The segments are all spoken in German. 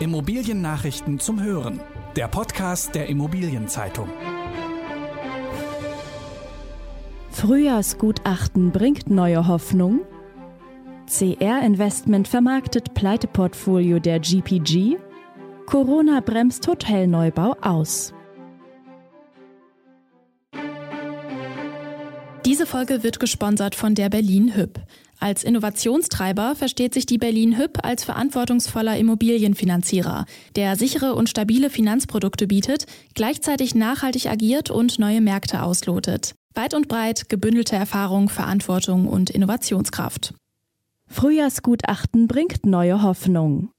Immobiliennachrichten zum Hören. Der Podcast der Immobilienzeitung. Frühjahrsgutachten bringt neue Hoffnung. CR Investment vermarktet Pleiteportfolio der GPG. Corona bremst Hotelneubau aus. Diese Folge wird gesponsert von der Berlin Hüb. Als Innovationstreiber versteht sich die Berlin Hüb als verantwortungsvoller Immobilienfinanzierer, der sichere und stabile Finanzprodukte bietet, gleichzeitig nachhaltig agiert und neue Märkte auslotet. Weit und breit gebündelte Erfahrung, Verantwortung und Innovationskraft. Frühjahrsgutachten bringt neue Hoffnung.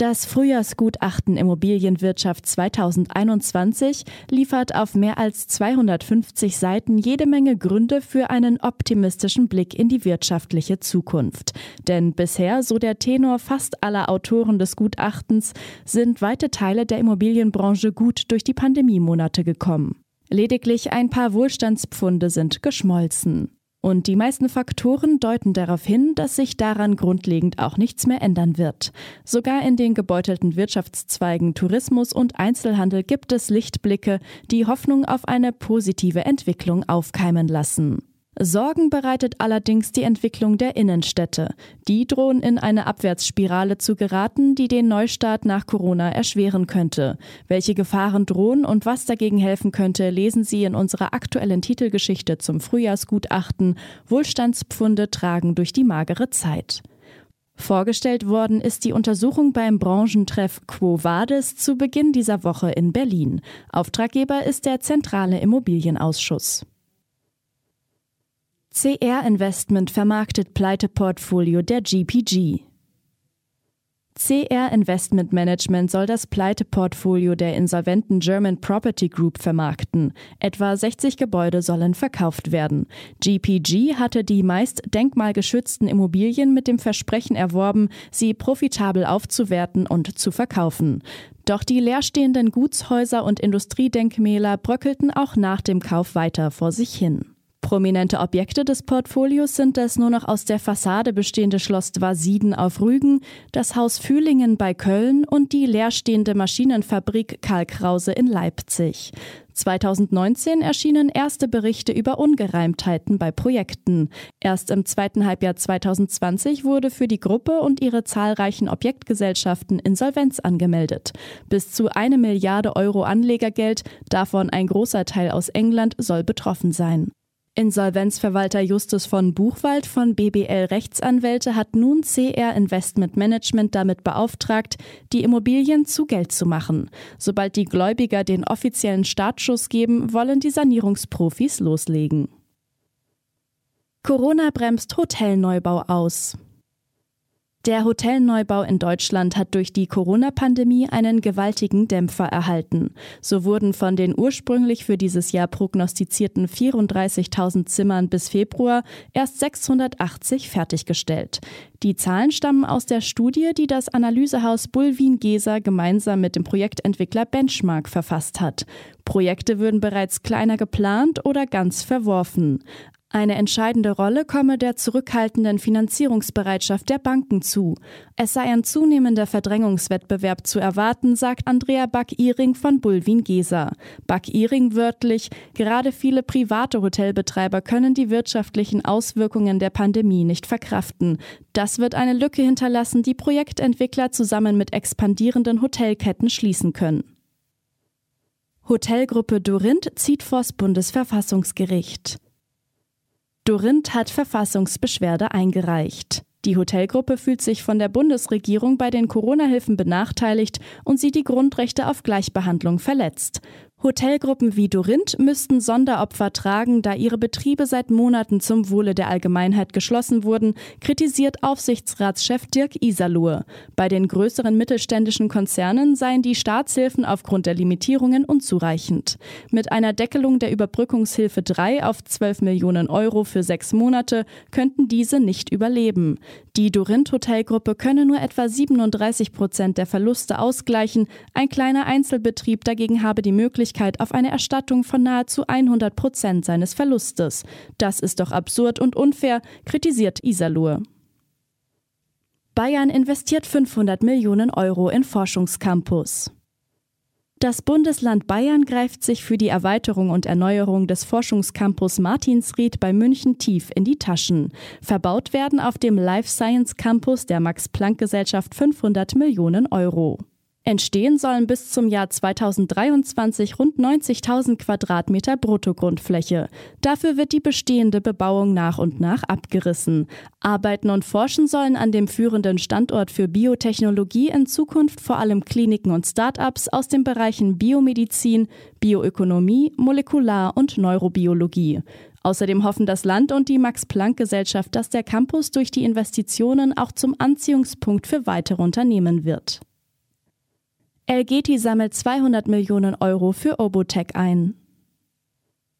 Das Frühjahrsgutachten Immobilienwirtschaft 2021 liefert auf mehr als 250 Seiten jede Menge Gründe für einen optimistischen Blick in die wirtschaftliche Zukunft. Denn bisher, so der Tenor fast aller Autoren des Gutachtens, sind weite Teile der Immobilienbranche gut durch die Pandemiemonate gekommen. Lediglich ein paar Wohlstandspfunde sind geschmolzen. Und die meisten Faktoren deuten darauf hin, dass sich daran grundlegend auch nichts mehr ändern wird. Sogar in den gebeutelten Wirtschaftszweigen Tourismus und Einzelhandel gibt es Lichtblicke, die Hoffnung auf eine positive Entwicklung aufkeimen lassen. Sorgen bereitet allerdings die Entwicklung der Innenstädte. Die drohen in eine Abwärtsspirale zu geraten, die den Neustart nach Corona erschweren könnte. Welche Gefahren drohen und was dagegen helfen könnte, lesen Sie in unserer aktuellen Titelgeschichte zum Frühjahrsgutachten Wohlstandspfunde tragen durch die magere Zeit. Vorgestellt worden ist die Untersuchung beim Branchentreff Quo Vadis zu Beginn dieser Woche in Berlin. Auftraggeber ist der Zentrale Immobilienausschuss. CR Investment vermarktet Pleiteportfolio der GPG. CR Investment Management soll das Pleiteportfolio der insolventen German Property Group vermarkten. Etwa 60 Gebäude sollen verkauft werden. GPG hatte die meist denkmalgeschützten Immobilien mit dem Versprechen erworben, sie profitabel aufzuwerten und zu verkaufen. Doch die leerstehenden Gutshäuser und Industriedenkmäler bröckelten auch nach dem Kauf weiter vor sich hin. Prominente Objekte des Portfolios sind das nur noch aus der Fassade bestehende Schloss Dwasiden auf Rügen, das Haus Fühlingen bei Köln und die leerstehende Maschinenfabrik Karl Krause in Leipzig. 2019 erschienen erste Berichte über Ungereimtheiten bei Projekten. Erst im zweiten Halbjahr 2020 wurde für die Gruppe und ihre zahlreichen Objektgesellschaften Insolvenz angemeldet. Bis zu eine Milliarde Euro Anlegergeld, davon ein großer Teil aus England, soll betroffen sein. Insolvenzverwalter Justus von Buchwald von BBL Rechtsanwälte hat nun CR Investment Management damit beauftragt, die Immobilien zu Geld zu machen. Sobald die Gläubiger den offiziellen Startschuss geben, wollen die Sanierungsprofis loslegen. Corona bremst Hotelneubau aus. Der Hotelneubau in Deutschland hat durch die Corona-Pandemie einen gewaltigen Dämpfer erhalten. So wurden von den ursprünglich für dieses Jahr prognostizierten 34.000 Zimmern bis Februar erst 680 fertiggestellt. Die Zahlen stammen aus der Studie, die das Analysehaus Bullwin-Geser gemeinsam mit dem Projektentwickler Benchmark verfasst hat. Projekte würden bereits kleiner geplant oder ganz verworfen. Eine entscheidende Rolle komme der zurückhaltenden Finanzierungsbereitschaft der Banken zu. Es sei ein zunehmender Verdrängungswettbewerb zu erwarten, sagt Andrea Back-Iring von Bulwin-Geser. Back-Iring wörtlich, gerade viele private Hotelbetreiber können die wirtschaftlichen Auswirkungen der Pandemie nicht verkraften. Das wird eine Lücke hinterlassen, die Projektentwickler zusammen mit expandierenden Hotelketten schließen können. Hotelgruppe Dorinth zieht vors Bundesverfassungsgericht. Dorinth hat Verfassungsbeschwerde eingereicht. Die Hotelgruppe fühlt sich von der Bundesregierung bei den Corona-Hilfen benachteiligt und sieht die Grundrechte auf Gleichbehandlung verletzt. Hotelgruppen wie Dorinth müssten Sonderopfer tragen, da ihre Betriebe seit Monaten zum Wohle der Allgemeinheit geschlossen wurden, kritisiert Aufsichtsratschef Dirk Iserlohe. Bei den größeren mittelständischen Konzernen seien die Staatshilfen aufgrund der Limitierungen unzureichend. Mit einer Deckelung der Überbrückungshilfe 3 auf 12 Millionen Euro für sechs Monate könnten diese nicht überleben. Die Dorinth Hotelgruppe könne nur etwa 37 Prozent der Verluste ausgleichen. Ein kleiner Einzelbetrieb dagegen habe die Möglichkeit auf eine Erstattung von nahezu 100 Prozent seines Verlustes. Das ist doch absurd und unfair, kritisiert Iserlohe. Bayern investiert 500 Millionen Euro in Forschungscampus. Das Bundesland Bayern greift sich für die Erweiterung und Erneuerung des Forschungscampus Martinsried bei München tief in die Taschen. Verbaut werden auf dem Life Science Campus der Max-Planck-Gesellschaft 500 Millionen Euro. Entstehen sollen bis zum Jahr 2023 rund 90.000 Quadratmeter Bruttogrundfläche. Dafür wird die bestehende Bebauung nach und nach abgerissen. Arbeiten und Forschen sollen an dem führenden Standort für Biotechnologie in Zukunft vor allem Kliniken und Start-ups aus den Bereichen Biomedizin, Bioökonomie, Molekular- und Neurobiologie. Außerdem hoffen das Land und die Max-Planck-Gesellschaft, dass der Campus durch die Investitionen auch zum Anziehungspunkt für weitere Unternehmen wird. Elgeti sammelt 200 Millionen Euro für Obotech ein.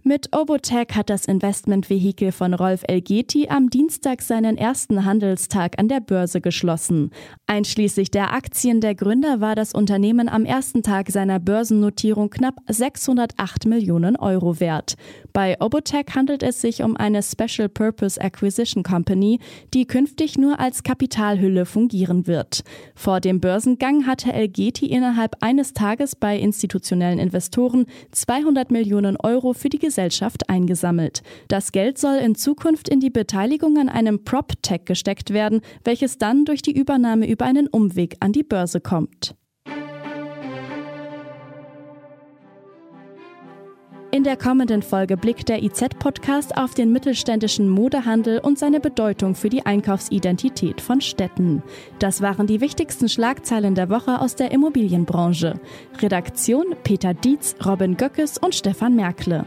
Mit Obotech hat das Investmentvehikel von Rolf Elgeti am Dienstag seinen ersten Handelstag an der Börse geschlossen. Einschließlich der Aktien der Gründer war das Unternehmen am ersten Tag seiner Börsennotierung knapp 608 Millionen Euro wert. Bei Obotech handelt es sich um eine Special Purpose Acquisition Company, die künftig nur als Kapitalhülle fungieren wird. Vor dem Börsengang hatte Elgeti innerhalb eines Tages bei institutionellen Investoren 200 Millionen Euro für die Gesellschaft eingesammelt. Das Geld soll in Zukunft in die Beteiligung an einem PropTech gesteckt werden, welches dann durch die Übernahme über einen Umweg an die Börse kommt. In der kommenden Folge blickt der IZ-Podcast auf den mittelständischen Modehandel und seine Bedeutung für die Einkaufsidentität von Städten. Das waren die wichtigsten Schlagzeilen der Woche aus der Immobilienbranche. Redaktion Peter Dietz, Robin Göckes und Stefan Merkle.